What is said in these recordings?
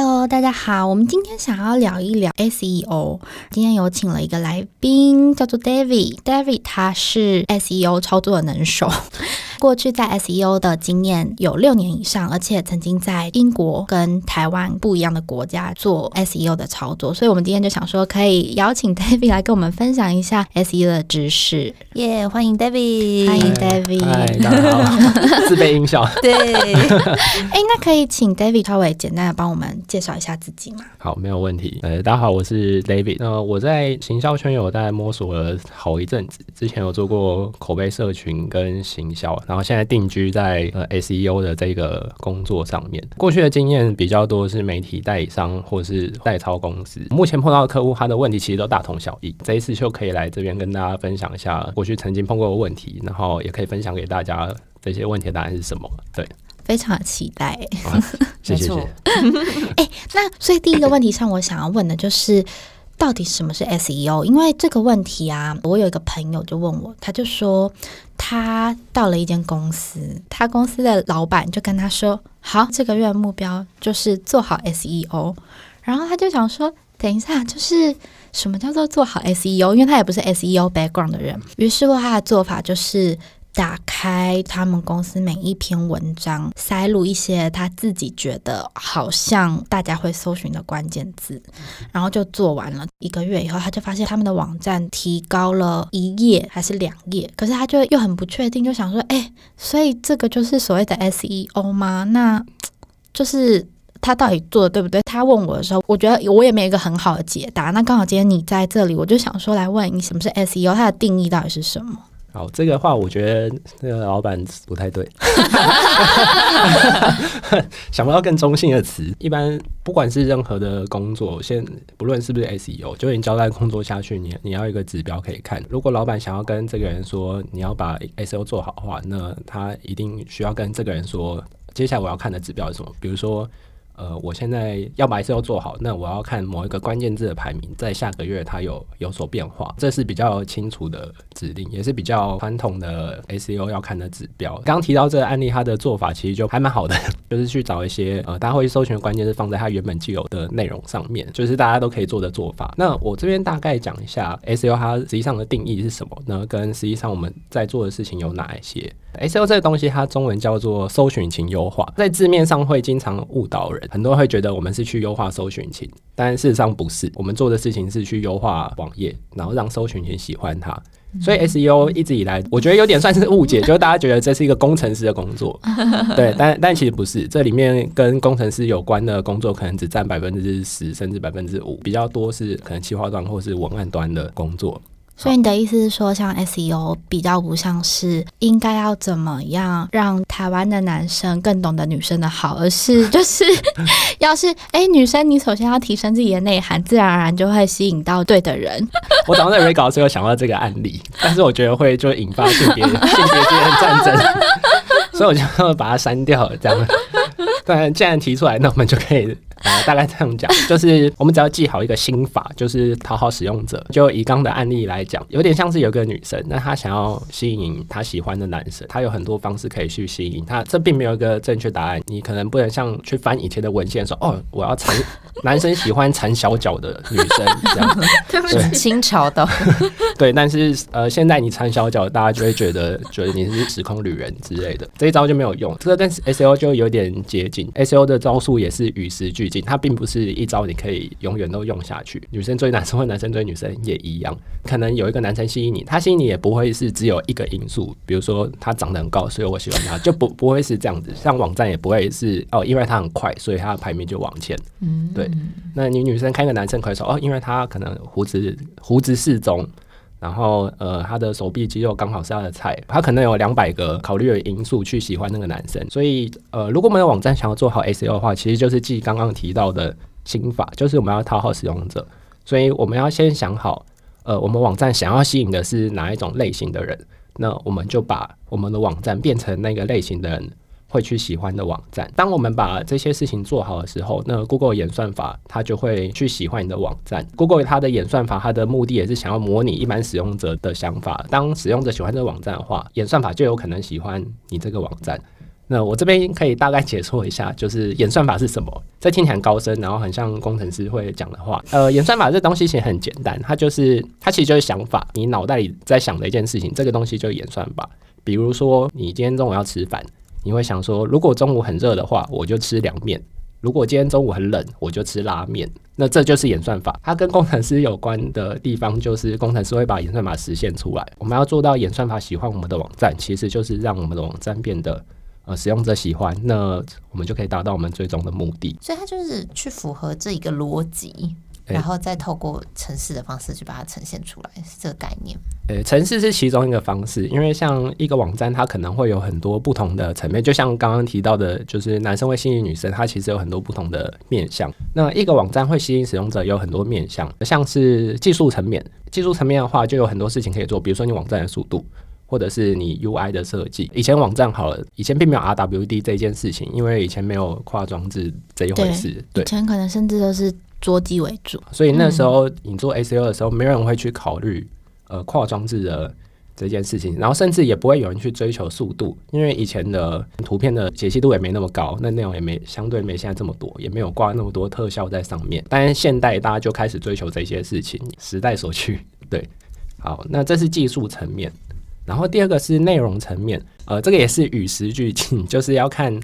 Hello，大家好，我们今天想要聊一聊 SEO。今天有请了一个来宾，叫做 David。David 他是 SEO 操作的能手。过去在 SEO 的经验有六年以上，而且曾经在英国跟台湾不一样的国家做 SEO 的操作，所以我们今天就想说，可以邀请 David 来跟我们分享一下 SEO 的知识。耶，yeah, 欢迎 David，欢迎 David，嗨，大家好，自备音效。对，哎，那可以请 David 稍微简单的帮我们介绍一下自己吗？好，没有问题。呃，大家好，我是 David。那我在行销圈有大概摸索了好一阵子，之前有做过口碑社群跟行销。然后现在定居在呃 SEO 的这个工作上面，过去的经验比较多是媒体代理商或是代操公司。目前碰到的客户，他的问题其实都大同小异。这一次就可以来这边跟大家分享一下过去曾经碰过的问题，然后也可以分享给大家这些问题的答案是什么。对，非常的期待。啊、谢谢谢谢。哎，那所以第一个问题上，我想要问的就是。到底什么是 SEO？因为这个问题啊，我有一个朋友就问我，他就说他到了一间公司，他公司的老板就跟他说：“好，这个月目标就是做好 SEO。”然后他就想说：“等一下，就是什么叫做做好 SEO？” 因为他也不是 SEO background 的人，于是乎他的做法就是。打开他们公司每一篇文章，塞入一些他自己觉得好像大家会搜寻的关键字，然后就做完了。一个月以后，他就发现他们的网站提高了一页还是两页，可是他就又很不确定，就想说：“哎，所以这个就是所谓的 SEO 吗？那就是他到底做的对不对？”他问我的时候，我觉得我也没有一个很好的解答。那刚好今天你在这里，我就想说来问你，什么是 SEO？它的定义到底是什么？好，这个话我觉得那个老板不太对，想不到更中性的词。一般不管是任何的工作，先不论是不是 SEO，就已经交代工作下去，你你要一个指标可以看。如果老板想要跟这个人说你要把 SEO 做好的话，那他一定需要跟这个人说，接下来我要看的指标是什么？比如说。呃，我现在要把 SEO 做好，那我要看某一个关键字的排名，在下个月它有有所变化，这是比较清楚的指令，也是比较传统的 SEO 要看的指标。刚提到这个案例，它的做法其实就还蛮好的，就是去找一些呃大家会搜寻的关键字放在它原本既有的内容上面，就是大家都可以做的做法。那我这边大概讲一下 SEO 它实际上的定义是什么呢？跟实际上我们在做的事情有哪一些？SEO 这个东西，它中文叫做搜寻引擎优化，在字面上会经常误导人，很多人会觉得我们是去优化搜寻引擎，但事实上不是，我们做的事情是去优化网页，然后让搜寻引擎喜欢它。所以 SEO 一直以来，我觉得有点算是误解，就是大家觉得这是一个工程师的工作，对，但但其实不是，这里面跟工程师有关的工作可能只占百分之十甚至百分之五，比较多是可能企划端或是文案端的工作。所以你的意思是说，像 SEO 比较不像是应该要怎么样让台湾的男生更懂得女生的好，而是就是 要是哎、女生，你首先要提升自己的内涵，自然而然就会吸引到对的人。我早上在 re 稿的时候想到这个案例，但是我觉得会就引发性别性别之间的战争，所以我就把它删掉了。这样，对，既然提出来，那我们就可以。呃，大概这样讲，就是我们只要记好一个心法，就是讨好使用者。就以刚的案例来讲，有点像是有个女生，那她想要吸引她喜欢的男生，她有很多方式可以去吸引他。这并没有一个正确答案，你可能不能像去翻以前的文献说，哦，我要缠男生喜欢缠小脚的女生这样，对，清朝的，对。但是呃，现在你缠小脚，大家就会觉得觉得你是时空旅人之类的，这一招就没有用。这个跟 SEO 就有点接近，SEO 的招数也是与时俱进。它并不是一招你可以永远都用下去。女生追男生或男生追女生也一样，可能有一个男生吸引你，他吸引你也不会是只有一个因素，比如说他长得很高，所以我喜欢他，就不不会是这样子。像网站也不会是哦，因为他很快，所以他的排名就往前。嗯，对。那你女生看一个男生可以说哦，因为他可能胡子胡子适中。然后，呃，他的手臂肌肉刚好是他的菜，他可能有两百个考虑的因素去喜欢那个男生。所以，呃，如果我们的网站想要做好 SEO 的话，其实就是记刚刚提到的心法，就是我们要讨好使用者。所以，我们要先想好，呃，我们网站想要吸引的是哪一种类型的人，那我们就把我们的网站变成那个类型的人会去喜欢的网站。当我们把这些事情做好的时候，那 Google 演算法它就会去喜欢你的网站。Google 它的演算法，它的目的也是想要模拟一般使用者的想法。当使用者喜欢这个网站的话，演算法就有可能喜欢你这个网站。那我这边可以大概解说一下，就是演算法是什么？这听起来很高深，然后很像工程师会讲的话。呃，演算法这东西其实很简单，它就是它其实就是想法，你脑袋里在想的一件事情，这个东西就是演算法。比如说，你今天中午要吃饭。你会想说，如果中午很热的话，我就吃凉面；如果今天中午很冷，我就吃拉面。那这就是演算法。它跟工程师有关的地方，就是工程师会把演算法实现出来。我们要做到演算法喜欢我们的网站，其实就是让我们的网站变得呃使用者喜欢，那我们就可以达到我们最终的目的。所以它就是去符合这一个逻辑。然后再透过程式的方式去把它呈现出来，是这个概念。呃，程式是其中一个方式，因为像一个网站，它可能会有很多不同的层面，就像刚刚提到的，就是男生会吸引女生，它其实有很多不同的面向。那一个网站会吸引使用者有很多面向，像是技术层面，技术层面的话，就有很多事情可以做，比如说你网站的速度，或者是你 UI 的设计。以前网站好了，以前并没有 RWD 这件事情，因为以前没有跨装置这一回事。对，对以前可能甚至都是。桌机为主，所以那时候你做 SEO 的时候，没有人会去考虑呃跨装置的这件事情，然后甚至也不会有人去追求速度，因为以前的图片的解析度也没那么高，那内容也没相对没现在这么多，也没有挂那么多特效在上面。但是现代大家就开始追求这些事情，时代所趋。对，好，那这是技术层面，然后第二个是内容层面，呃，这个也是与时俱进，就是要看。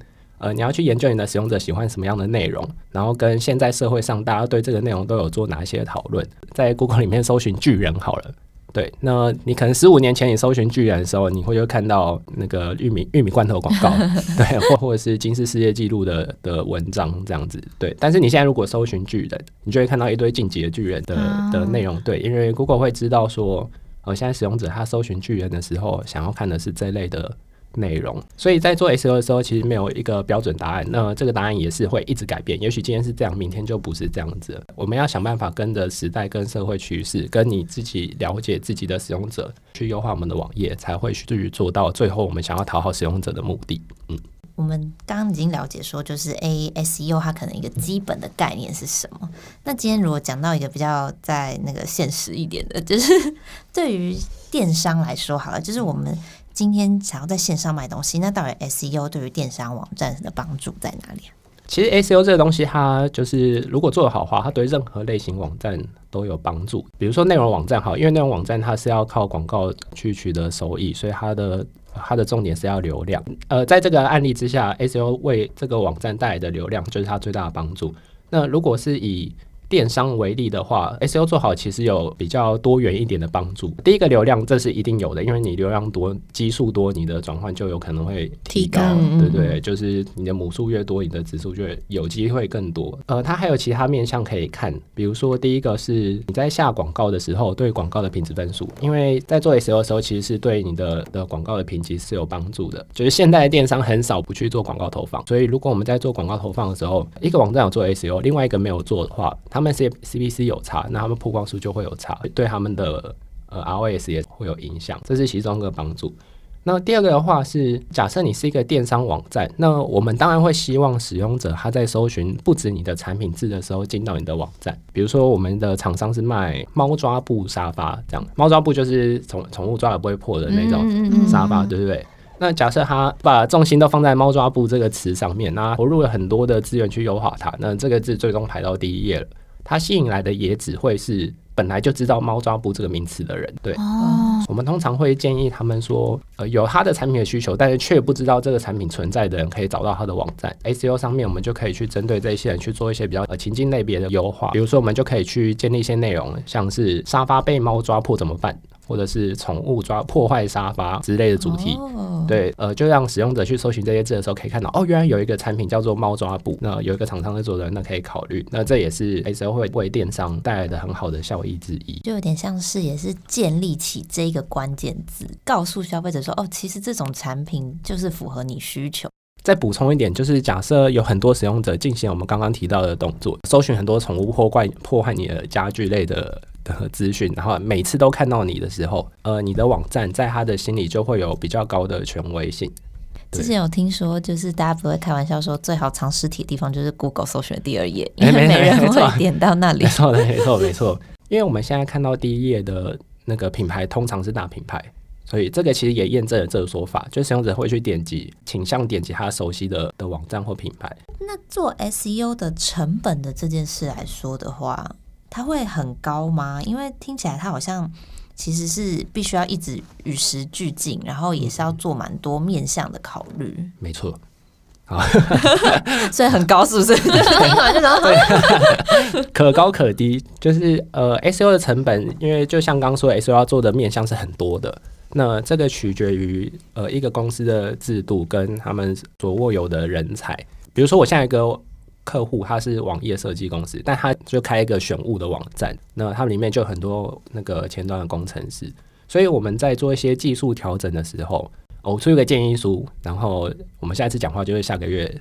呃，你要去研究你的使用者喜欢什么样的内容，然后跟现在社会上大家对这个内容都有做哪一些讨论。在 Google 里面搜寻巨人好了，对，那你可能十五年前你搜寻巨人的时候，你会就看到那个玉米玉米罐头广告，对，或或者是金氏世界纪录的的文章这样子，对。但是你现在如果搜寻巨人，你就会看到一堆晋级的巨人的的内容，对，因为 Google 会知道说，呃，现在使用者他搜寻巨人的时候，想要看的是这类的。内容，所以在做 SEO 的时候，其实没有一个标准答案。那这个答案也是会一直改变。也许今天是这样，明天就不是这样子。我们要想办法跟着时代、跟社会趋势、跟你自己了解自己的使用者，去优化我们的网页，才会去做到最后我们想要讨好使用者的目的。嗯，我们刚刚已经了解说，就是 SEO 它可能一个基本的概念是什么。那今天如果讲到一个比较在那个现实一点的，就是对于电商来说，好了，就是我们。今天想要在线上卖东西，那到底 SEO 对于电商网站的帮助在哪里？其实 SEO 这个东西，它就是如果做得好的话，它对任何类型网站都有帮助。比如说内容网站好，因为内容网站它是要靠广告去取得收益，所以它的它的重点是要流量。呃，在这个案例之下，SEO 为这个网站带来的流量就是它最大的帮助。那如果是以电商为例的话，SEO 做好其实有比较多元一点的帮助。第一个流量，这是一定有的，因为你流量多、基数多，你的转换就有可能会提高，对不对？就是你的母数越多，你的指数就有机会更多。呃，它还有其他面向可以看，比如说第一个是你在下广告的时候，对广告的品质分数，因为在做 SEO 的时候，其实是对你的的广告的评级是有帮助的。就是现在的电商很少不去做广告投放，所以如果我们在做广告投放的时候，一个网站有做 SEO，另外一个没有做的话，他们是。CPC 有差，那他们曝光数就会有差，对他们的呃 ROAS 也会有影响，这是其中一个帮助。那第二个的话是，假设你是一个电商网站，那我们当然会希望使用者他在搜寻不止你的产品字的时候进到你的网站。比如说，我们的厂商是卖猫抓布沙发，这样猫抓布就是宠宠物抓了不会破的那种沙发，对不对？那假设他把重心都放在猫抓布这个词上面，那投入了很多的资源去优化它，那这个字最终排到第一页了。它吸引来的也只会是本来就知道猫抓布这个名词的人。对，哦，我们通常会建议他们说，呃，有他的产品的需求，但是却不知道这个产品存在的人，可以找到他的网站。SEO 上面，我们就可以去针对这些人去做一些比较呃情境类别的优化。比如说，我们就可以去建立一些内容，像是沙发被猫抓破怎么办？或者是宠物抓破坏沙发之类的主题，oh. 对，呃，就让使用者去搜寻这些字的时候，可以看到，哦，原来有一个产品叫做猫抓布，那有一个厂商在做的，那可以考虑，那这也是 SEO 会为电商带来的很好的效益之一，就有点像是也是建立起这个关键字，告诉消费者说，哦，其实这种产品就是符合你需求。再补充一点，就是假设有很多使用者进行我们刚刚提到的动作，搜寻很多宠物破坏破坏你的家具类的。的资讯，然后每次都看到你的时候，呃，你的网站在他的心里就会有比较高的权威性。之前有听说，就是大家不会开玩笑说，最好藏尸体的地方就是 Google 搜寻第二页，因为没人会点到那里。没错，没错，没错。因为我们现在看到第一页的那个品牌，通常是大品牌，所以这个其实也验证了这个说法，就是使用者会去点击，倾向点击他熟悉的的网站或品牌。那做 SEO 的成本的这件事来说的话，它会很高吗？因为听起来它好像。其实是必须要一直与时俱进，然后也是要做蛮多面向的考虑。没错，好，所以很高，是不是？可高可低，就是呃，SEO 的成本，因为就像刚刚说，SEO 要做的面向是很多的。那这个取决于呃一个公司的制度跟他们所握有的人才。比如说，我现在一个。客户他是网页设计公司，但他就开一个选物的网站，那他们里面就很多那个前端的工程师，所以我们在做一些技术调整的时候，我出一个建议书，然后我们下一次讲话就是下个月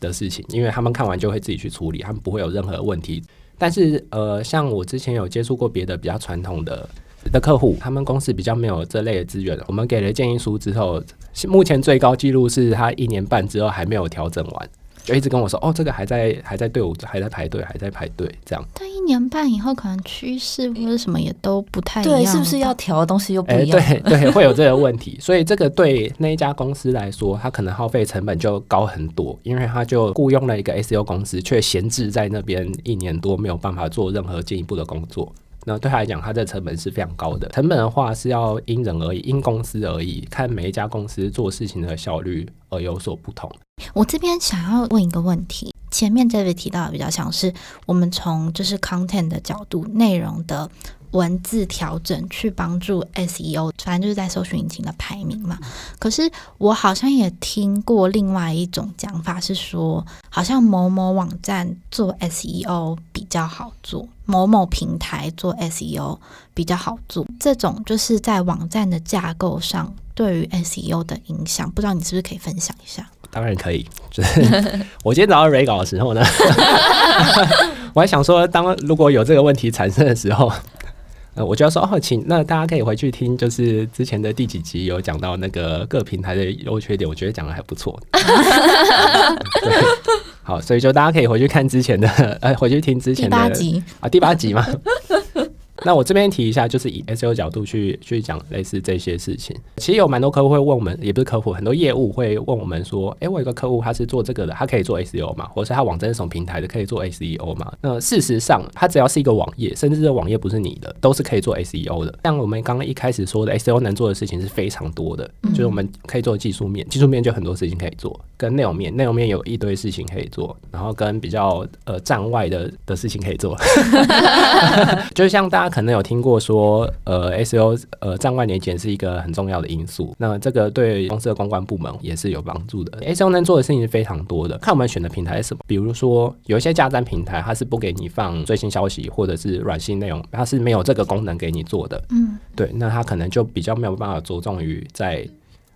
的事情，因为他们看完就会自己去处理，他们不会有任何问题。但是呃，像我之前有接触过别的比较传统的的客户，他们公司比较没有这类的资源，我们给了建议书之后，目前最高纪录是他一年半之后还没有调整完。就一直跟我说，哦，这个还在还在队伍还在排队还在排队这样。但一年半以后，可能趋势或者什么也都不太一样，对，是不是要调的东西又不一样？欸、对对，会有这个问题。所以这个对那一家公司来说，它可能耗费成本就高很多，因为他就雇佣了一个 SEO 公司，却闲置在那边一年多，没有办法做任何进一步的工作。那对他来讲，他的成本是非常高的。成本的话是要因人而异，因公司而异，看每一家公司做事情的效率而有所不同。我这边想要问一个问题，前面这位提到的比较像是我们从就是 content 的角度，内容的。文字调整去帮助 SEO，反正就是在搜寻引擎的排名嘛。可是我好像也听过另外一种讲法，是说好像某某网站做 SEO 比比较好做，某某平台做 SEO 比较好做。这种就是在网站的架构上对于 SEO 的影响，不知道你是不是可以分享一下？当然可以。就 是我今天早上 re 稿的时候呢，我还想说，当如果有这个问题产生的时候。呃，我就要说哦，请那大家可以回去听，就是之前的第几集有讲到那个各平台的优缺点，我觉得讲的还不错。好，所以就大家可以回去看之前的，呃，回去听之前的第八集啊，第八集嘛。那我这边提一下，就是以 SEO 角度去去讲类似这些事情。其实有蛮多客户会问我们，也不是客户，很多业务会问我们说：“诶，我有个客户他是做这个的，他可以做 SEO 吗？或者是他网站是什么平台的，可以做 SEO 吗？”那事实上，他只要是一个网页，甚至这网页不是你的，都是可以做 SEO 的。像我们刚刚一开始说的，SEO 能做的事情是非常多的，就是我们可以做技术面，技术面就很多事情可以做；跟内容面，内容面有一堆事情可以做；然后跟比较呃站外的的事情可以做。就像大家可能有听过说。呃，SEO 呃，站外年检是一个很重要的因素。那这个对公司的公关部门也是有帮助的。SEO 能做的事情是非常多的，看我们选的平台是什么。比如说，有一些加站平台，它是不给你放最新消息或者是软性内容，它是没有这个功能给你做的。嗯，对，那它可能就比较没有办法着重于在。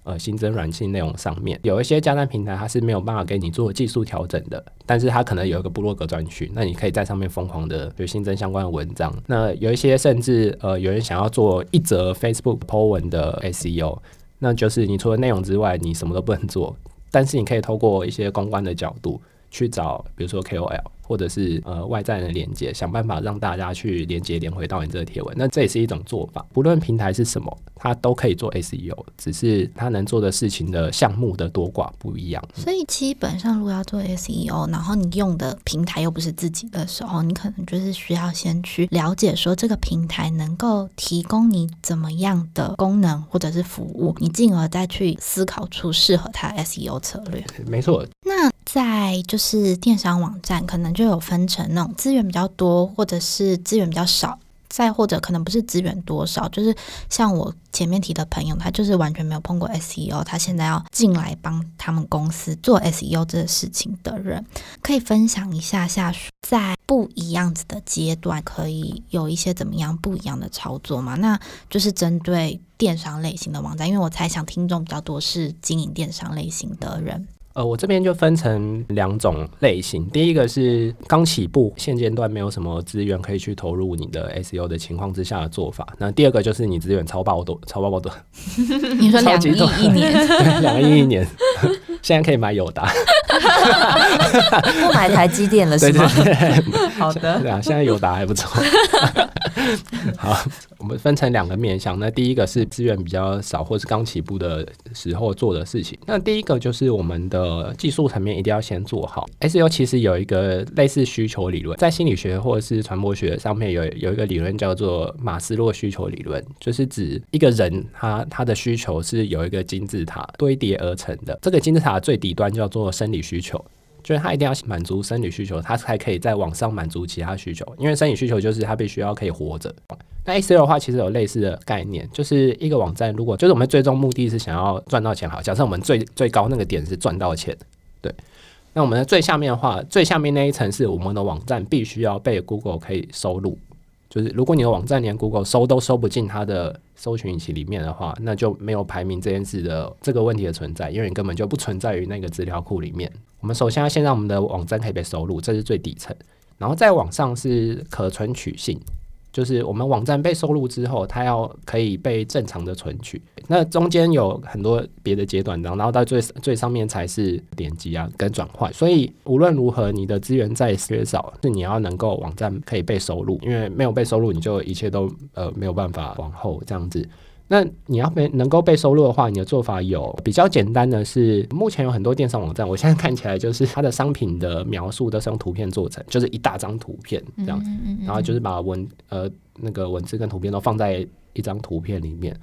呃，新增软性内容上面有一些加单平台，它是没有办法给你做技术调整的，但是它可能有一个部落格专区，那你可以在上面疯狂的就新增相关的文章。那有一些甚至呃，有人想要做一则 Facebook po 文的 SEO，那就是你除了内容之外，你什么都不能做，但是你可以透过一些公关的角度去找，比如说 KOL。或者是呃外在的连接，想办法让大家去连接连回到你这个贴文，那这也是一种做法。不论平台是什么，它都可以做 SEO，只是它能做的事情的项目的多寡不一样。所以基本上，如果要做 SEO，然后你用的平台又不是自己的时候，你可能就是需要先去了解说这个平台能够提供你怎么样的功能或者是服务，你进而再去思考出适合它 SEO 策略。没错。那在就是电商网站，可能就有分成那种资源比较多，或者是资源比较少，再或者可能不是资源多少，就是像我前面提的朋友，他就是完全没有碰过 SEO，他现在要进来帮他们公司做 SEO 这个事情的人，可以分享一下下在不一样子的阶段，可以有一些怎么样不一样的操作吗？那就是针对电商类型的网站，因为我猜想听众比较多是经营电商类型的人。呃，我这边就分成两种类型。第一个是刚起步，现阶段没有什么资源可以去投入你的 SEO 的情况之下的做法。那第二个就是你资源超爆多，超爆爆多。你说两亿一年？对，两亿一年。现在可以买友达，不买台积电了 是吗？对对对，好的。对啊，现在友达还不错。好，我们分成两个面向。那第一个是资源比较少，或是刚起步的时候做的事情。那第一个就是我们的技术层面一定要先做好。S U 其实有一个类似需求理论，在心理学或者是传播学上面有有一个理论叫做马斯洛需求理论，就是指一个人他他的需求是有一个金字塔堆叠而成的。这个金字塔最底端叫做生理需求，就是他一定要满足生理需求，他才可以在网上满足其他需求。因为生理需求就是他必须要可以活着。那 SEO 的话，其实有类似的概念，就是一个网站，如果就是我们最终目的是想要赚到钱，好，假设我们最最高那个点是赚到钱，对，那我们的最下面的话，最下面那一层是我们的网站必须要被 Google 可以收录。就是如果你的网站连 Google 搜都搜不进它的搜寻引擎里面的话，那就没有排名这件事的这个问题的存在，因为你根本就不存在于那个资料库里面。我们首先要先让我们的网站可以被收录，这是最底层，然后再往上是可存取性。就是我们网站被收录之后，它要可以被正常的存取。那中间有很多别的阶段，然后到最最上面才是点击啊跟转换。所以无论如何，你的资源再缺少，是你要能够网站可以被收录，因为没有被收录，你就一切都呃没有办法往后这样子。那你要被能够被收录的话，你的做法有比较简单的是，目前有很多电商网站，我现在看起来就是它的商品的描述都是用图片做成，就是一大张图片这样子，然后就是把文呃那个文字跟图片都放在一张图片里面。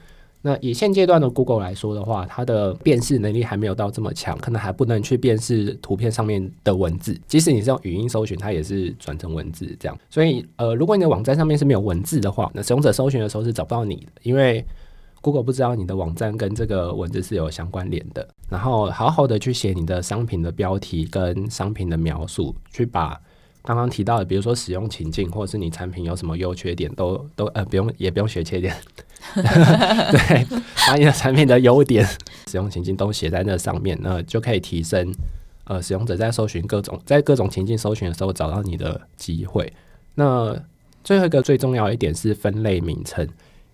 那以现阶段的 Google 来说的话，它的辨识能力还没有到这么强，可能还不能去辨识图片上面的文字，即使你是用语音搜寻，它也是转成文字这样。所以呃，如果你的网站上面是没有文字的话，那使用者搜寻的时候是找不到你的，因为 Google 不知道你的网站跟这个文字是有相关联的，然后好好的去写你的商品的标题跟商品的描述，去把刚刚提到的，比如说使用情境或者是你产品有什么优缺点，都都呃不用也不用写缺点，对，把你的产品的优点、使用情境都写在那上面，那就可以提升呃使用者在搜寻各种在各种情境搜寻的时候找到你的机会。那最后一个最重要一点是分类名称。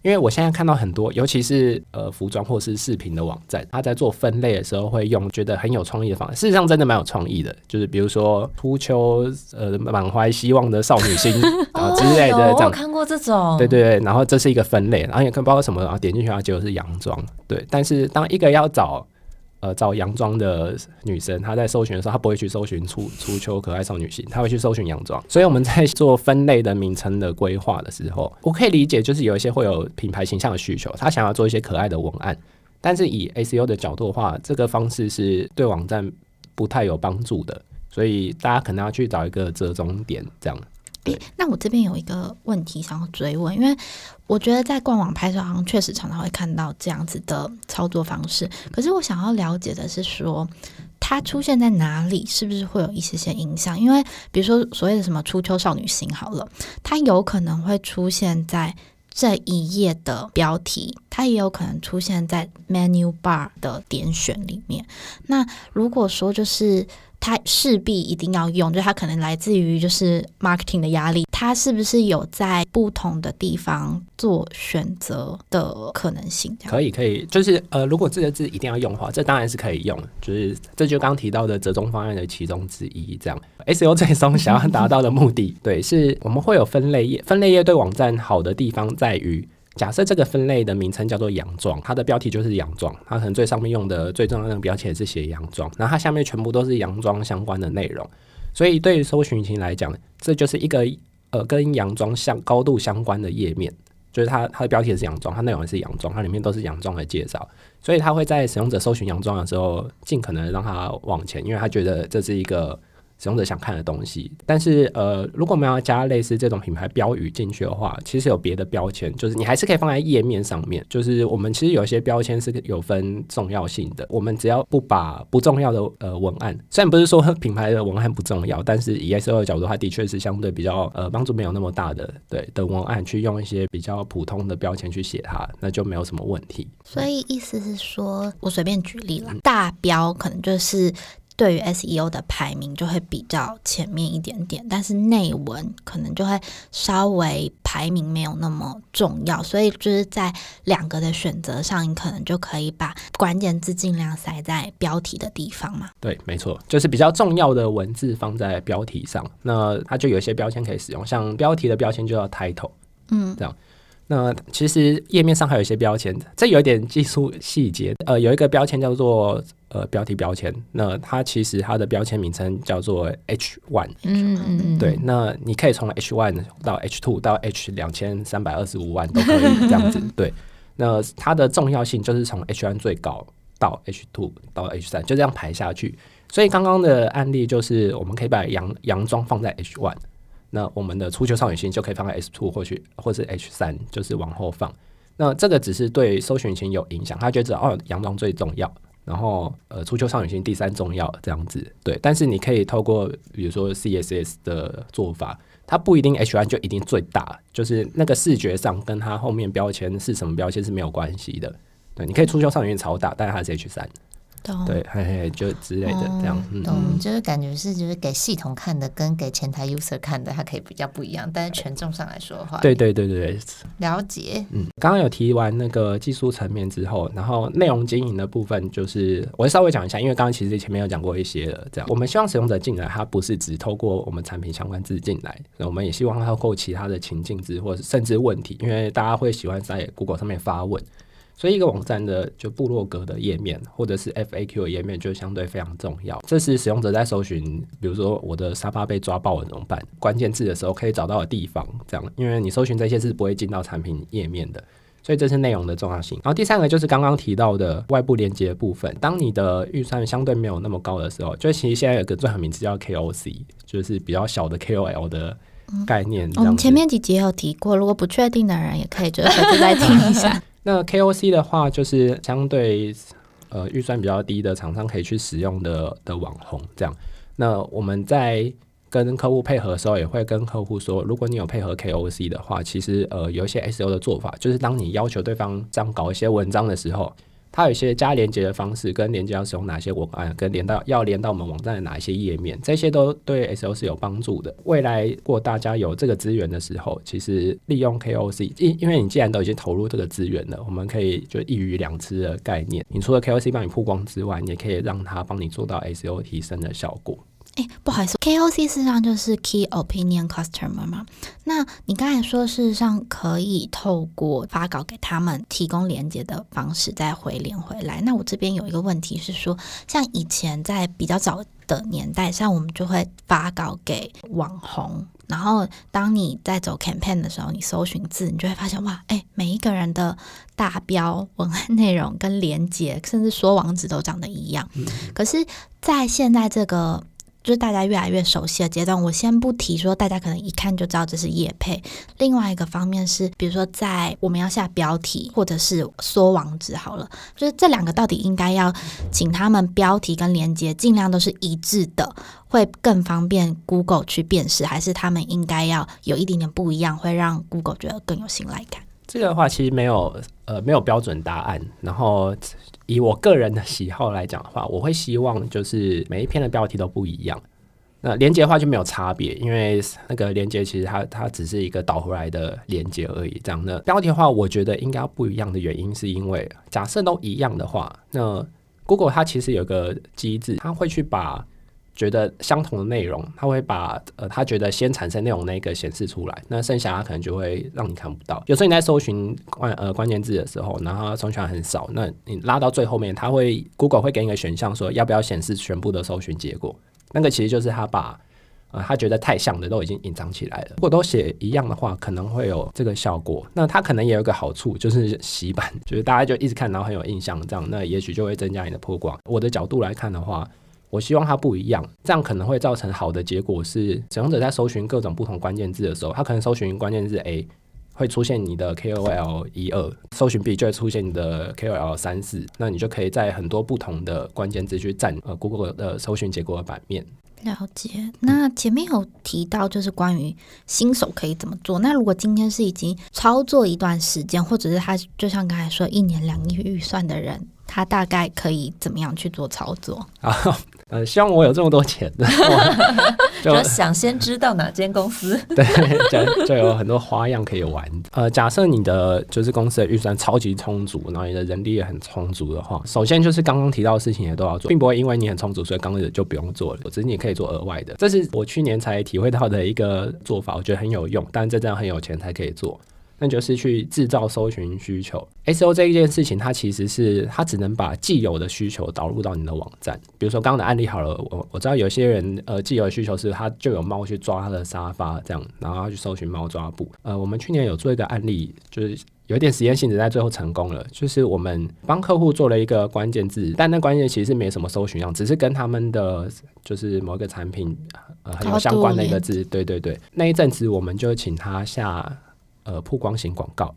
因为我现在看到很多，尤其是呃服装或是饰品的网站，它在做分类的时候会用觉得很有创意的方式，事实上真的蛮有创意的，就是比如说初秋呃满怀希望的少女心 啊之类的这样。我看过这种。对对对，然后这是一个分类，然后也看包括什么，然后点进去啊结果是洋装。对，但是当一个要找。找洋装的女生，她在搜寻的时候，她不会去搜寻初初秋可爱少女心，她会去搜寻洋装。所以我们在做分类的名称的规划的时候，我可以理解，就是有一些会有品牌形象的需求，她想要做一些可爱的文案。但是以 SEO 的角度的话，这个方式是对网站不太有帮助的，所以大家可能要去找一个折中点，这样。那我这边有一个问题想要追问，因为我觉得在官网拍摄好像确实常常会看到这样子的操作方式，可是我想要了解的是说，它出现在哪里，是不是会有一些些影响？因为比如说所谓的什么初秋少女心，好了，它有可能会出现在这一页的标题，它也有可能出现在 menu bar 的点选里面。那如果说就是。它势必一定要用，就它可能来自于就是 marketing 的压力，它是不是有在不同的地方做选择的可能性？可以，可以，就是呃，如果这个字一定要用的话，这当然是可以用，就是这就刚提到的折中方案的其中之一。这样，SEO 最终想要达到的目的，对，是我们会有分类页，分类页对网站好的地方在于。假设这个分类的名称叫做洋装，它的标题就是洋装，它可能最上面用的最重要的标签是写洋装，然后它下面全部都是洋装相关的内容，所以对于搜寻引擎来讲，这就是一个呃跟洋装相高度相关的页面，就是它它的标题是洋装，它内容也是洋装，它里面都是洋装的介绍，所以它会在使用者搜寻洋装的时候，尽可能让它往前，因为他觉得这是一个。使用者想看的东西，但是呃，如果我们要加类似这种品牌标语进去的话，其实有别的标签，就是你还是可以放在页面上面。就是我们其实有一些标签是有分重要性的，我们只要不把不重要的呃文案，虽然不是说品牌的文案不重要，但是以 SEO 的角度，它的确是相对比较呃帮助没有那么大的，对的文案去用一些比较普通的标签去写它，那就没有什么问题。所以意思是说，我随便举例了，大标可能就是。对于 SEO 的排名就会比较前面一点点，但是内文可能就会稍微排名没有那么重要，所以就是在两个的选择上，你可能就可以把关键字尽量塞在标题的地方嘛。对，没错，就是比较重要的文字放在标题上，那它就有一些标签可以使用，像标题的标签就叫 title，嗯，这样。那其实页面上还有一些标签，这有一点技术细节。呃，有一个标签叫做呃标题标签，那它其实它的标签名称叫做 H one。嗯嗯嗯。对，那你可以从 H one 到 H two 到 H 两千三百二十五万都可以这样子。对，那它的重要性就是从 H one 最高到 H two 到 H 三，就这样排下去。所以刚刚的案例就是我们可以把洋洋装放在 H one。那我们的初秋少女心就可以放在 S two 或许或是 H 三，就是往后放。那这个只是对搜寻引擎有影响，他觉得哦，洋装最重要，然后呃，初秋少女心第三重要这样子。对，但是你可以透过比如说 CSS 的做法，它不一定 H1 就一定最大，就是那个视觉上跟它后面标签是什么标签是没有关系的。对，你可以初秋少女心超大，但是它是 H 三。对，嘿嘿，就之类的这样，嗯，懂，就是感觉是就是给系统看的，跟给前台 user 看的，它可以比较不一样。但是权重上来说的话，对对对对，了解。嗯，刚刚有提完那个技术层面之后，然后内容经营的部分，就是我稍微讲一下，因为刚刚其实前面有讲过一些了。这样，我们希望使用者进来，他不是只透过我们产品相关字进来，我们也希望透过其他的情境字，或者甚至问题，因为大家会喜欢在 Google 上面发问。所以一个网站的就部落格的页面，或者是 FAQ 的页面，就相对非常重要。这是使用者在搜寻，比如说我的沙发被抓爆了怎么办？关键字的时候可以找到的地方。这样，因为你搜寻这些是不会进到产品页面的，所以这是内容的重要性。然后第三个就是刚刚提到的外部连接部分。当你的预算相对没有那么高的时候，就其实现在有个专有名词叫 KOC，就是比较小的 KOL 的概念。我们、前面几集有提过，如果不确定的人也可以就是再听一下。那 KOC 的话，就是相对呃预算比较低的厂商可以去使用的的网红这样。那我们在跟客户配合的时候，也会跟客户说，如果你有配合 KOC 的话，其实呃有一些 SEO 的做法，就是当你要求对方这样搞一些文章的时候。它有一些加连接的方式，跟连接要使用哪些文案，跟连到要连到我们网站的哪一些页面，这些都对 SEO 是有帮助的。未来如果大家有这个资源的时候，其实利用 KOC，因因为你既然都已经投入这个资源了，我们可以就一鱼两吃的概念。你除了 KOC 帮你曝光之外，你也可以让它帮你做到 SEO 提升的效果。哎，不好意思，KOC 事实上就是 Key Opinion Customer 嘛。那你刚才说，事实上可以透过发稿给他们提供连接的方式再回连回来。那我这边有一个问题是说，像以前在比较早的年代，像我们就会发稿给网红，然后当你在走 campaign 的时候，你搜寻字，你就会发现哇，哎，每一个人的大标文案内容跟连接，甚至说网址都长得一样。嗯、可是，在现在这个就是大家越来越熟悉的阶段，我先不提说大家可能一看就知道这是叶配。另外一个方面是，比如说在我们要下标题或者是缩网址好了，就是这两个到底应该要请他们标题跟连接尽量都是一致的，会更方便 Google 去辨识，还是他们应该要有一点点不一样，会让 Google 觉得更有信赖感？这个的话其实没有呃没有标准答案，然后。以我个人的喜好来讲的话，我会希望就是每一篇的标题都不一样。那连接的话就没有差别，因为那个连接其实它它只是一个导回来的连接而已。这样的标题的话，我觉得应该不一样的原因是因为假设都一样的话，那 Google 它其实有个机制，它会去把。觉得相同的内容，他会把呃他觉得先产生内容那个显示出来，那剩下他可能就会让你看不到。有时候你在搜寻关呃关键字的时候，然后搜寻很少，那你拉到最后面，他会 Google 会给你一个选项，说要不要显示全部的搜寻结果。那个其实就是他把呃他觉得太像的都已经隐藏起来了。如果都写一样的话，可能会有这个效果。那它可能也有个好处，就是洗版，就是大家就一直看，然后很有印象，这样那也许就会增加你的曝光。我的角度来看的话。我希望它不一样，这样可能会造成好的结果是，使用者在搜寻各种不同关键字的时候，他可能搜寻关键字 A 会出现你的 KOL 一二，搜寻 B 就会出现你的 KOL 三四，那你就可以在很多不同的关键字去占呃 Google 的搜寻结果的版面。了解。那前面有提到就是关于新手可以怎么做，那如果今天是已经操作一段时间，或者是他就像刚才说一年两亿预算的人。他大概可以怎么样去做操作？啊，呃，希望我有这么多钱的，就，就想先知道哪间公司，对，就就有很多花样可以玩。呃，假设你的就是公司的预算超级充足，然后你的人力也很充足的话，首先就是刚刚提到的事情也都要做，并不会因为你很充足，所以刚开始就不用做了，只是你可以做额外的。这是我去年才体会到的一个做法，我觉得很有用，但这真的很有钱才可以做。那就是去制造搜寻需求。SEO 这一件事情，它其实是它只能把既有的需求导入到你的网站。比如说刚刚的案例好了，我我知道有些人呃既有的需求是他就有猫去抓他的沙发这样，然后他去搜寻猫抓布。呃，我们去年有做一个案例，就是有一点实验性质，在最后成功了。就是我们帮客户做了一个关键字，但那关键其实是没什么搜寻量，只是跟他们的就是某一个产品呃很有相关的一个字。对对对，那一阵子我们就请他下。呃，曝光型广告，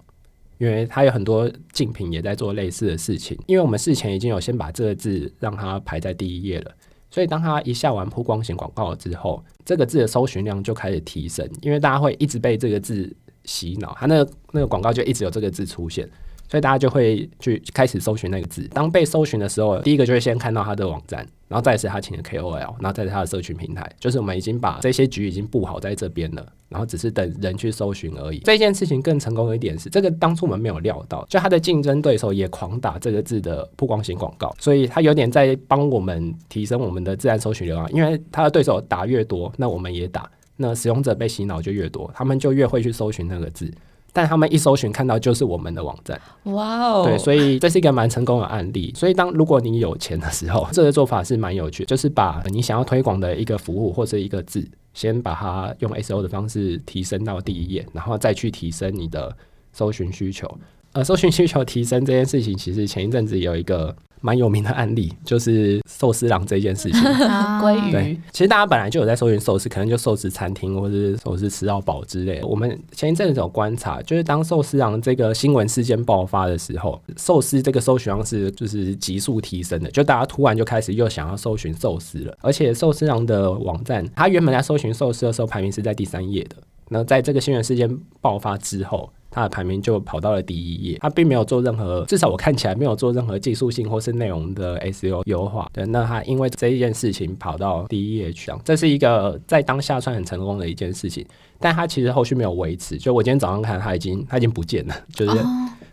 因为它有很多竞品也在做类似的事情。因为我们事前已经有先把这个字让它排在第一页了，所以当它一下完曝光型广告之后，这个字的搜寻量就开始提升，因为大家会一直被这个字洗脑，它那个那个广告就一直有这个字出现。所以大家就会去开始搜寻那个字。当被搜寻的时候，第一个就会先看到他的网站，然后再是他请的 KOL，然后再是他的社群平台。就是我们已经把这些局已经布好在这边了，然后只是等人去搜寻而已。这件事情更成功的一点是，这个当初我们没有料到，就他的竞争对手也狂打这个字的曝光型广告，所以他有点在帮我们提升我们的自然搜寻流量。因为他的对手打越多，那我们也打，那使用者被洗脑就越多，他们就越会去搜寻那个字。但他们一搜寻看到就是我们的网站，哇哦！对，所以这是一个蛮成功的案例。所以当如果你有钱的时候，这个做法是蛮有趣，就是把你想要推广的一个服务或者一个字，先把它用 SEO 的方式提升到第一页，然后再去提升你的搜寻需求。呃，搜寻需求提升这件事情，其实前一阵子有一个。蛮有名的案例就是寿司郎这件事情 鲑鱼。对，其实大家本来就有在搜寻寿司，可能就寿司餐厅或者是寿司吃到饱之类的。我们前一阵子有观察，就是当寿司郎这个新闻事件爆发的时候，寿司这个搜寻量是就是急速提升的，就大家突然就开始又想要搜寻寿司了。而且寿司郎的网站，它原本在搜寻寿司的时候排名是在第三页的。那在这个新闻事件爆发之后，它的排名就跑到了第一页，它并没有做任何，至少我看起来没有做任何技术性或是内容的 SEO 优化。对，那它因为这一件事情跑到第一页去，这是一个在当下算很成功的一件事情，但它其实后续没有维持。就我今天早上看，它已经它已经不见了，就是。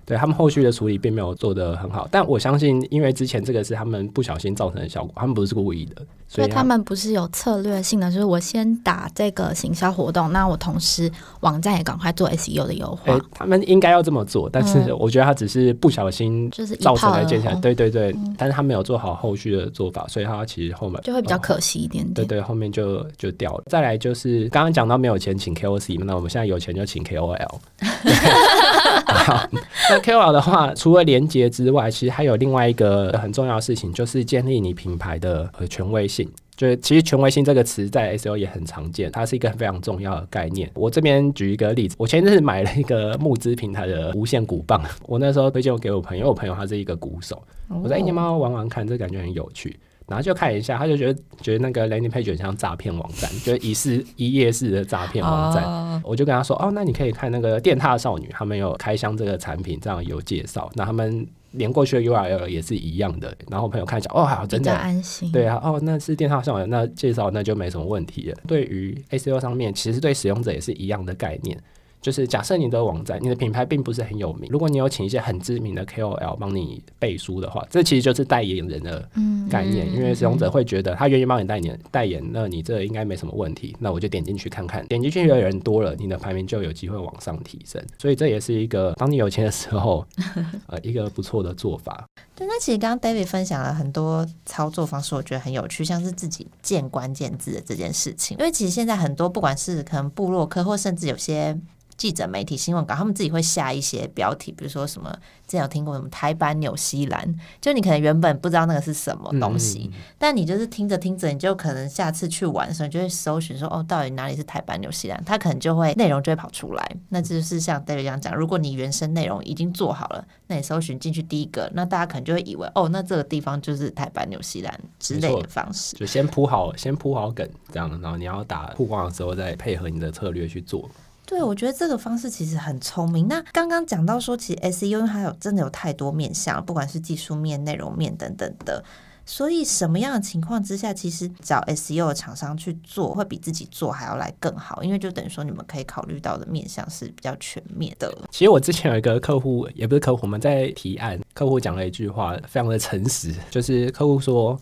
对他们后续的处理并没有做得很好，但我相信，因为之前这个是他们不小心造成的效果，他们不是故意的，所以他，他们不是有策略性的，就是我先打这个行销活动，那我同时网站也赶快做 SEO 的优化。欸，他们应该要这么做，但是我觉得他只是不小心就是造成了接下来，对对对，嗯，但是他没有做好后续的做法，所以他其实后面就会比较可惜一点点。对对，后面就就掉了。再来就是刚刚讲到没有钱请 KOC，那我们现在有钱就请 KOL。好，那 KOL 的话，除了连接之外，其实还有另外一个很重要的事情，就是建立你品牌的呃权威性。就是其实权威性这个词在 SEO 也很常见，它是一个非常重要的概念。我这边举一个例子，我前阵子买了一个募资平台的无线鼓棒，我那时候推荐我给我朋友，我朋友他是一个鼓手，我说哎，你们要玩玩看，这感觉很有趣。然后就看一下，他就觉得觉得那个 landing page 很像诈骗网站，就是一式一页式的诈骗网站。Oh. 我就跟他说：“哦，那你可以看那个电踏少女，他们有开箱这个产品，这样有介绍。那他们连过去的 URL 也是一样的。然后朋友看一下，哦，好，真的安心。对啊，哦，那是电獭少女，那介绍那就没什么问题了。对于 SEO 上面，其实对使用者也是一样的概念。”就是假设你的网站，你的品牌并不是很有名，如果你有请一些很知名的 KOL 帮你背书的话，这其实就是代言人的概念，嗯、因为使用者会觉得他愿意帮你代言代言，那你这应该没什么问题，那我就点进去看看，点进去的人多了，你的排名就有机会往上提升，所以这也是一个当你有钱的时候，呃，一个不错的做法。对，那其实刚刚 David 分享了很多操作方式，我觉得很有趣，像是自己建关键字的这件事情，因为其实现在很多不管是可能部落客，或甚至有些。记者、媒体、新闻稿，他们自己会下一些标题，比如说什么，之前有听过什么台版纽西兰，就你可能原本不知道那个是什么东西，嗯、但你就是听着听着，你就可能下次去玩的时候，你就会搜寻说，哦，到底哪里是台版纽西兰？它可能就会内容就会跑出来。那这就是像 David 这样讲，如果你原生内容已经做好了，那你搜寻进去第一个，那大家可能就会以为，哦，那这个地方就是台版纽西兰之类的方式，就先铺好，先铺好梗这样，然后你要打曝光的时候再配合你的策略去做。对，我觉得这个方式其实很聪明。那刚刚讲到说，其实 SEO 它有真的有太多面向，不管是技术面、内容面等等的。所以什么样的情况之下，其实找 SEO 的厂商去做，会比自己做还要来更好，因为就等于说你们可以考虑到的面向是比较全面的。其实我之前有一个客户，也不是客户，我们在提案，客户讲了一句话，非常的诚实，就是客户说。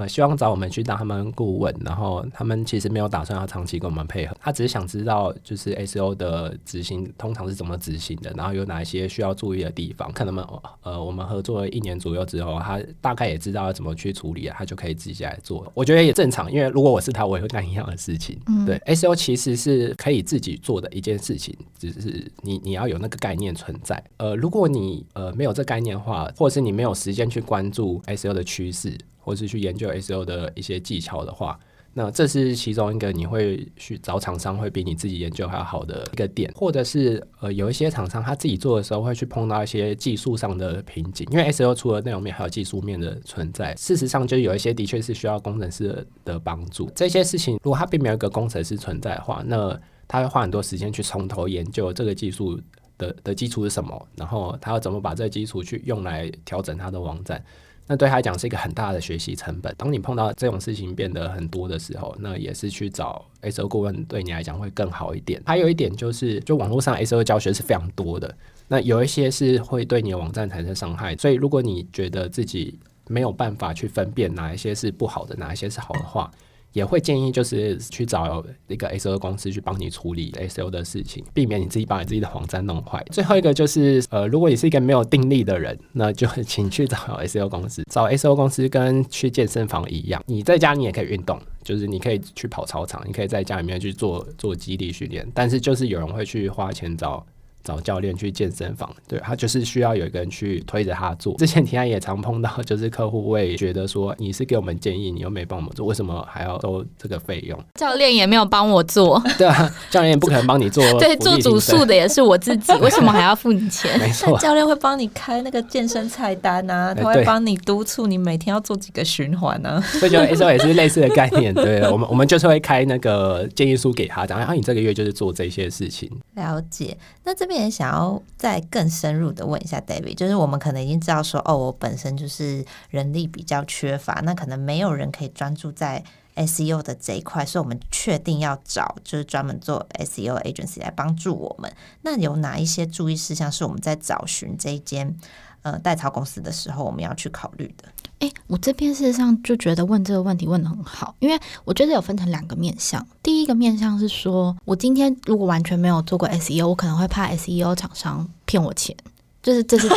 呃，希望找我们去当他们顾问，然后他们其实没有打算要长期跟我们配合，他只是想知道就是 SEO 的执行通常是怎么执行的，然后有哪一些需要注意的地方。可能我们呃我们合作了一年左右之后，他大概也知道要怎么去处理，他就可以自己来做。我觉得也正常，因为如果我是他，我也会干一样的事情。嗯、对，SEO 其实是可以自己做的一件事情，只是你你要有那个概念存在。呃，如果你呃没有这概念的话，或者是你没有时间去关注 SEO 的趋势。或是去研究 SEO 的一些技巧的话，那这是其中一个你会去找厂商会比你自己研究还要好的一个点，或者是呃有一些厂商他自己做的时候会去碰到一些技术上的瓶颈，因为 SEO 除了内容面还有技术面的存在，事实上就有一些的确是需要工程师的帮助。这些事情如果他并没有一个工程师存在的话，那他会花很多时间去从头研究这个技术的的基础是什么，然后他要怎么把这个基础去用来调整他的网站。那对他来讲是一个很大的学习成本。当你碰到这种事情变得很多的时候，那也是去找 SEO 顾问对你来讲会更好一点。还有一点就是，就网络上 SEO 教学是非常多的，那有一些是会对你的网站产生伤害。所以如果你觉得自己没有办法去分辨哪一些是不好的，哪一些是好的话，也会建议就是去找一个 SEO 公司去帮你处理 SEO 的事情，避免你自己把你自己的网站弄坏。最后一个就是，呃，如果你是一个没有定力的人，那就请去找 SEO 公司。找 SEO 公司跟去健身房一样，你在家你也可以运动，就是你可以去跑操场，你可以在家里面去做做肌力训练，但是就是有人会去花钱找。找教练去健身房，对，他就是需要有一个人去推着他做。之前 提案也常碰到，就是客户会觉得说，你是给我们建议，你又没帮我们做，为什么还要收这个费用？教练也没有帮我做，对啊，教练也不可能帮你做。对，做主诉的也是我自己，为什么还要付你钱？没错，教练会帮你开那个健身菜单啊，他会帮你督促你每天要做几个循环呢、啊。所以就 SEO 也是类似的概念，对，我们我们就是会开那个建议书给他，讲，然后你这个月就是做这些事情。了解，那这边也想要。再更深入的问一下 David，就是我们可能已经知道说，哦，我本身就是人力比较缺乏，那可能没有人可以专注在 SEO 的这一块，所以我们确定要找就是专门做 SEO agency 来帮助我们。那有哪一些注意事项是我们在找寻这一间呃代操公司的时候我们要去考虑的？诶，我这边事实上就觉得问这个问题问的很好，因为我觉得有分成两个面向。第一个面向是说，我今天如果完全没有做过 SEO，我可能会怕 SEO 厂商骗我钱，就是这是 我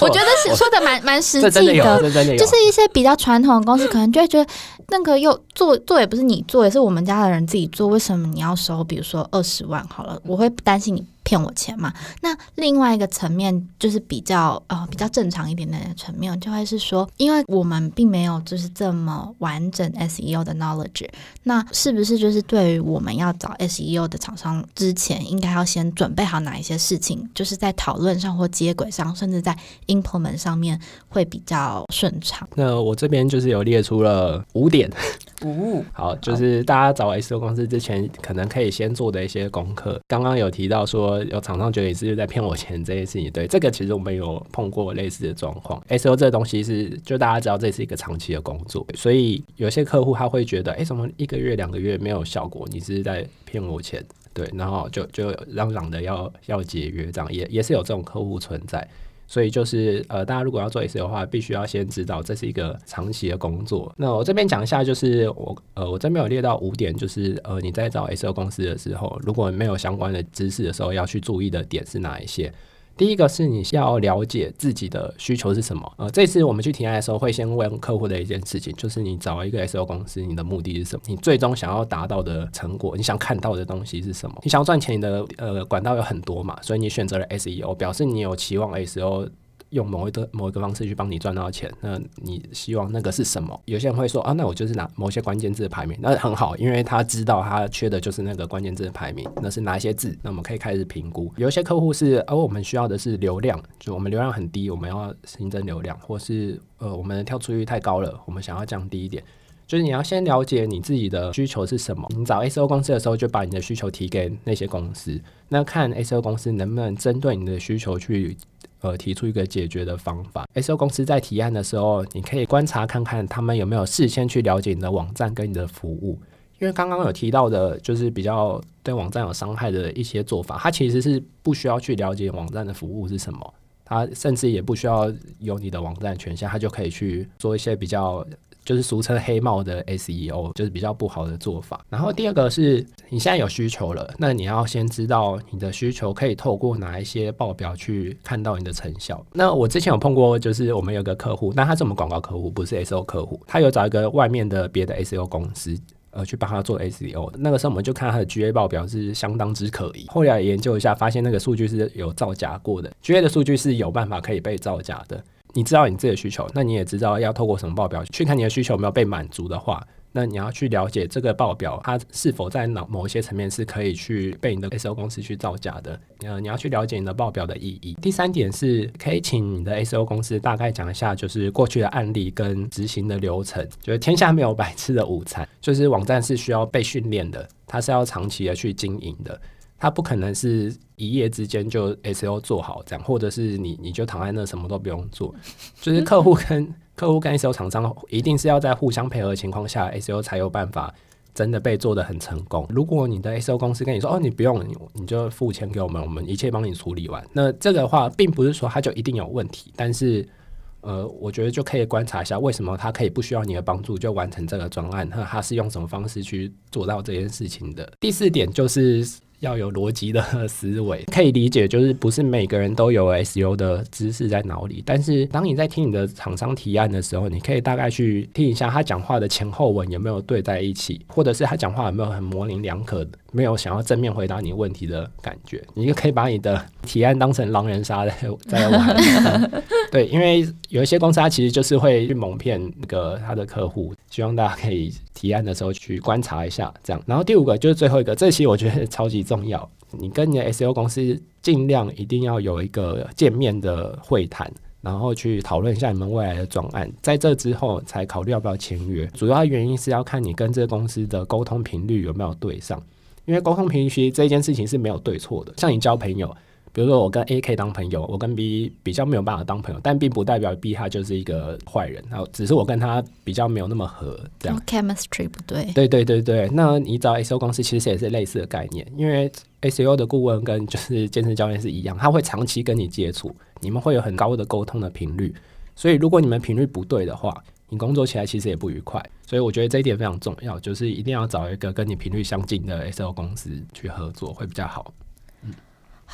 我觉得是说的蛮蛮实际的，就是一些比较传统的公司可能就会觉得那个又做做也不是你做，也是我们家的人自己做，为什么你要收？比如说二十万好了，我会担心你。骗我钱嘛？那另外一个层面就是比较呃比较正常一点的层面，就会是说，因为我们并没有就是这么完整 SEO 的 knowledge，那是不是就是对于我们要找 SEO 的厂商之前，应该要先准备好哪一些事情，就是在讨论上或接轨上，甚至在 implement 上面会比较顺畅？那我这边就是有列出了五点。五 好，就是大家找 SEO 公司之前，可能可以先做的一些功课。刚刚有提到说，有厂商觉得你是在骗我钱这件事情，对这个其实我们有碰过类似的状况。SEO 这个东西是，就大家知道这是一个长期的工作，所以有些客户他会觉得，哎、怎么一个月两个月没有效果？你是在骗我钱？对，然后就就嚷嚷的要要解约，这样也也是有这种客户存在。所以就是呃，大家如果要做 S O 的话，必须要先知道这是一个长期的工作。那我这边讲一下，就是我呃，我这边有列到五点，就是呃，你在找 S O 公司的时候，如果没有相关的知识的时候，要去注意的点是哪一些？第一个是你要了解自己的需求是什么。呃，这次我们去提案的时候，会先问客户的一件事情，就是你找一个 SEO 公司，你的目的是什么？你最终想要达到的成果，你想看到的东西是什么？你想赚钱，你的呃管道有很多嘛，所以你选择了 SEO，表示你有期望 SEO。用某一个某一个方式去帮你赚到钱，那你希望那个是什么？有些人会说啊，那我就是拿某些关键字的排名，那很好，因为他知道他缺的就是那个关键字的排名，那是哪一些字？那我们可以开始评估。有一些客户是，哦、我们需要的是流量，就我们流量很低，我们要新增流量，或是呃，我们的跳出率太高了，我们想要降低一点。就是你要先了解你自己的需求是什么。你找 SEO 公司的时候，就把你的需求提给那些公司，那看 SEO 公司能不能针对你的需求去。呃提出一个解决的方法。S O 公司在提案的时候，你可以观察看看他们有没有事先去了解你的网站跟你的服务，因为刚刚有提到的，就是比较对网站有伤害的一些做法，它其实是不需要去了解网站的服务是什么，它甚至也不需要有你的网站权限，它就可以去做一些比较。就是俗称黑帽的 SEO，就是比较不好的做法。然后第二个是你现在有需求了，那你要先知道你的需求可以透过哪一些报表去看到你的成效。那我之前有碰过，就是我们有个客户，那他是我们广告客户，不是 SEO 客户，他有找一个外面的别的 SEO 公司，呃，去帮他做 SEO。那个时候我们就看他的 GA 报表是相当之可疑，后来研究一下，发现那个数据是有造假过的，GA 的数据是有办法可以被造假的。你知道你自己的需求，那你也知道要透过什么报表去看你的需求有没有被满足的话，那你要去了解这个报表它是否在哪某一些层面是可以去被你的 SO 公司去造假的。呃，你要去了解你的报表的意义。第三点是可以请你的 SO 公司大概讲一下，就是过去的案例跟执行的流程。就是天下没有白吃的午餐，就是网站是需要被训练的，它是要长期的去经营的。它不可能是一夜之间就 SEO 做好这样，或者是你你就躺在那什么都不用做，就是客户跟客户跟 SEO 厂商一定是要在互相配合的情况下，SEO 才有办法真的被做得很成功。如果你的 SEO 公司跟你说哦，你不用你你就付钱给我们，我们一切帮你处理完，那这个的话并不是说它就一定有问题，但是呃，我觉得就可以观察一下为什么他可以不需要你的帮助就完成这个专案，那他是用什么方式去做到这件事情的。第四点就是。要有逻辑的思维，可以理解，就是不是每个人都有 SEO 的知识在脑里。但是当你在听你的厂商提案的时候，你可以大概去听一下他讲话的前后文有没有对在一起，或者是他讲话有没有很模棱两可，没有想要正面回答你问题的感觉。你就可以把你的提案当成狼人杀 在在玩。对，因为有一些公司他其实就是会去蒙骗那个他的客户，希望大家可以提案的时候去观察一下这样。然后第五个就是最后一个，这期我觉得超级重。要，你跟你的 SEO 公司尽量一定要有一个见面的会谈，然后去讨论一下你们未来的专案，在这之后才考虑要不要签约。主要原因是要看你跟这个公司的沟通频率有没有对上，因为沟通频率其实这件事情是没有对错的。像你交朋友。比如说，我跟 A 可以当朋友，我跟 B 比较没有办法当朋友，但并不代表 B 他就是一个坏人，然后只是我跟他比较没有那么合，这样。Chemistry 不对。对对对对，那你找 SEO 公司其实也是类似的概念，因为 SEO 的顾问跟 就是健身教练是一样，他会长期跟你接触，你们会有很高的沟通的频率，所以如果你们频率不对的话，你工作起来其实也不愉快。所以我觉得这一点非常重要，就是一定要找一个跟你频率相近的 SEO 公司去合作会比较好。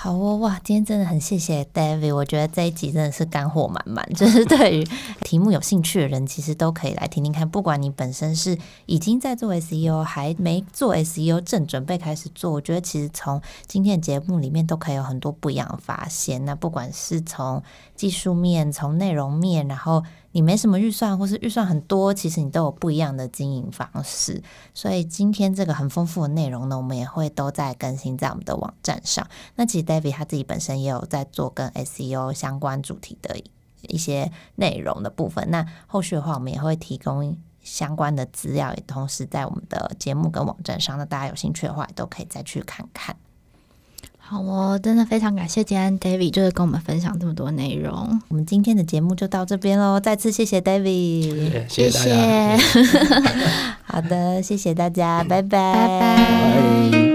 好哦，哇，今天真的很谢谢 David，我觉得这一集真的是干货满满，就是对于题目有兴趣的人，其实都可以来听听看。不管你本身是已经在做 SEO，还没做 SEO，正准备开始做，我觉得其实从今天的节目里面都可以有很多不一样的发现。那不管是从技术面，从内容面，然后。你没什么预算，或是预算很多，其实你都有不一样的经营方式。所以今天这个很丰富的内容呢，我们也会都在更新在我们的网站上。那其实 David 他自己本身也有在做跟 SEO 相关主题的一些内容的部分。那后续的话，我们也会提供相关的资料，也同时在我们的节目跟网站上。那大家有兴趣的话，也都可以再去看看。好哦，真的非常感谢今天 David 就是跟我们分享这么多内容。我们今天的节目就到这边喽，再次谢谢 David，谢谢大家。好的，谢谢大家，拜拜，拜拜。